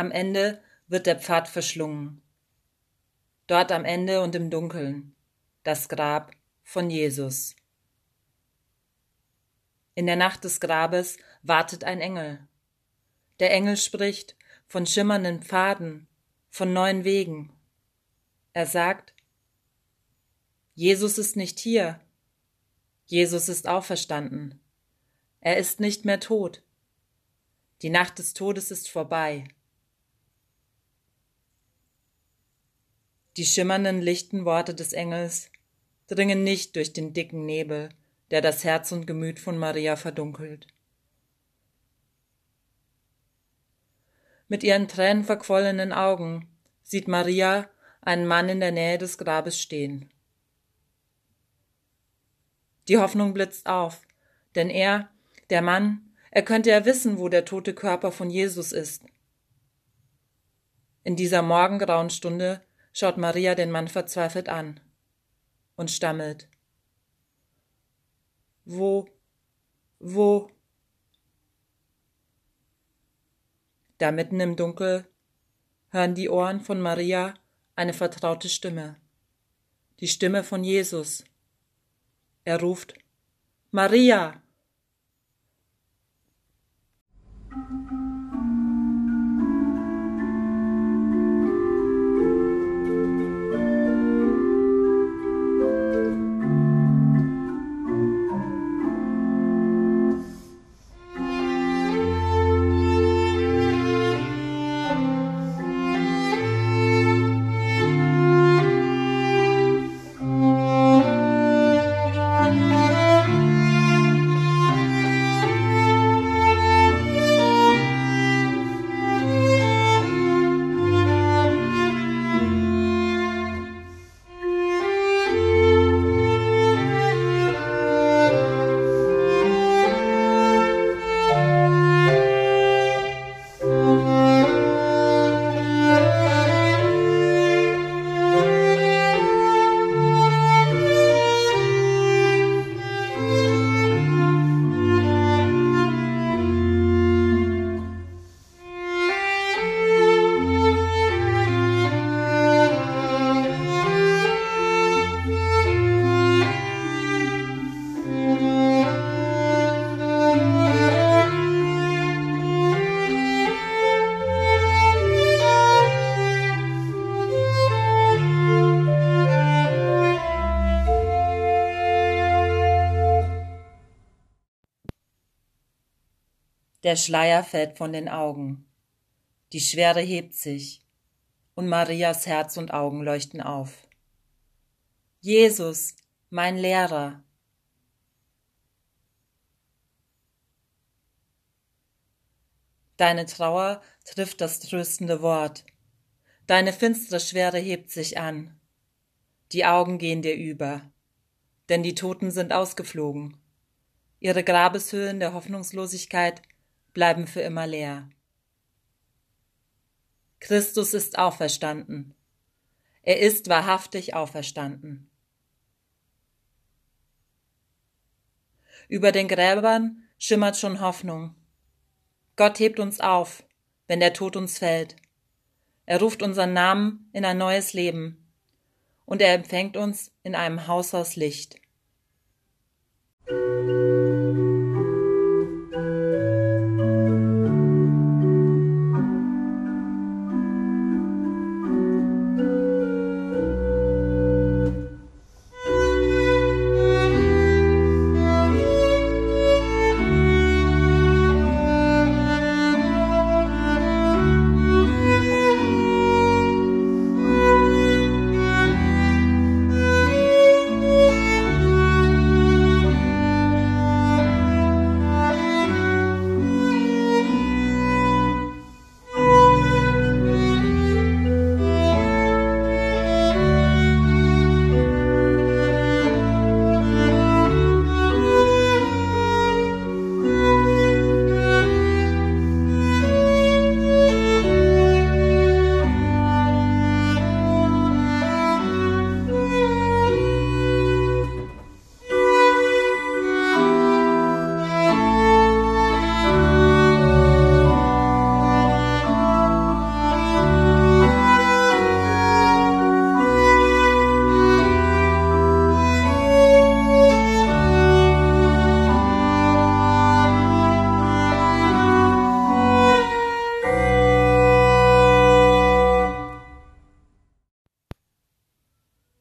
Am Ende wird der Pfad verschlungen. Dort am Ende und im Dunkeln das Grab von Jesus. In der Nacht des Grabes wartet ein Engel. Der Engel spricht von schimmernden Pfaden, von neuen Wegen. Er sagt, Jesus ist nicht hier. Jesus ist auferstanden. Er ist nicht mehr tot. Die Nacht des Todes ist vorbei. Die schimmernden lichten Worte des Engels dringen nicht durch den dicken Nebel, der das Herz und Gemüt von Maria verdunkelt. Mit ihren tränenverquollenen Augen sieht Maria einen Mann in der Nähe des Grabes stehen. Die Hoffnung blitzt auf, denn er, der Mann, er könnte ja wissen, wo der tote Körper von Jesus ist. In dieser morgengrauen Stunde schaut Maria den Mann verzweifelt an und stammelt. Wo, wo? Da mitten im Dunkel hören die Ohren von Maria eine vertraute Stimme. Die Stimme von Jesus. Er ruft Maria. Der Schleier fällt von den Augen. Die Schwere hebt sich, und Marias Herz und Augen leuchten auf. Jesus, mein Lehrer. Deine Trauer trifft das tröstende Wort. Deine finstere Schwere hebt sich an. Die Augen gehen dir über, denn die Toten sind ausgeflogen. Ihre Grabeshöhlen der Hoffnungslosigkeit bleiben für immer leer. Christus ist auferstanden. Er ist wahrhaftig auferstanden. Über den Gräbern schimmert schon Hoffnung. Gott hebt uns auf, wenn der Tod uns fällt. Er ruft unseren Namen in ein neues Leben und er empfängt uns in einem Haus aus Licht.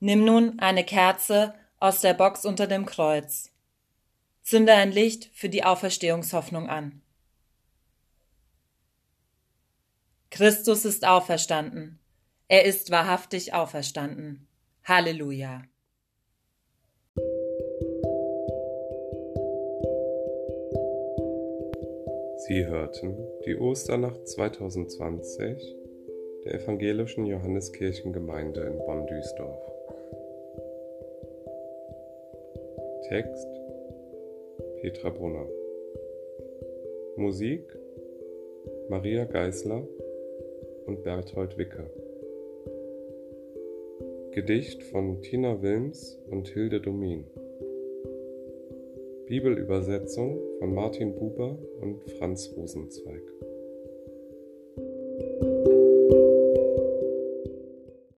Nimm nun eine Kerze aus der Box unter dem Kreuz. Zünde ein Licht für die Auferstehungshoffnung an. Christus ist auferstanden. Er ist wahrhaftig auferstanden. Halleluja. Sie hörten die Osternacht 2020 der evangelischen Johanneskirchengemeinde in Bonn-Duisdorf. Text Petra Brunner. Musik Maria Geisler und Berthold Wicker. Gedicht von Tina Wilms und Hilde Domin. Bibelübersetzung von Martin Buber und Franz Rosenzweig.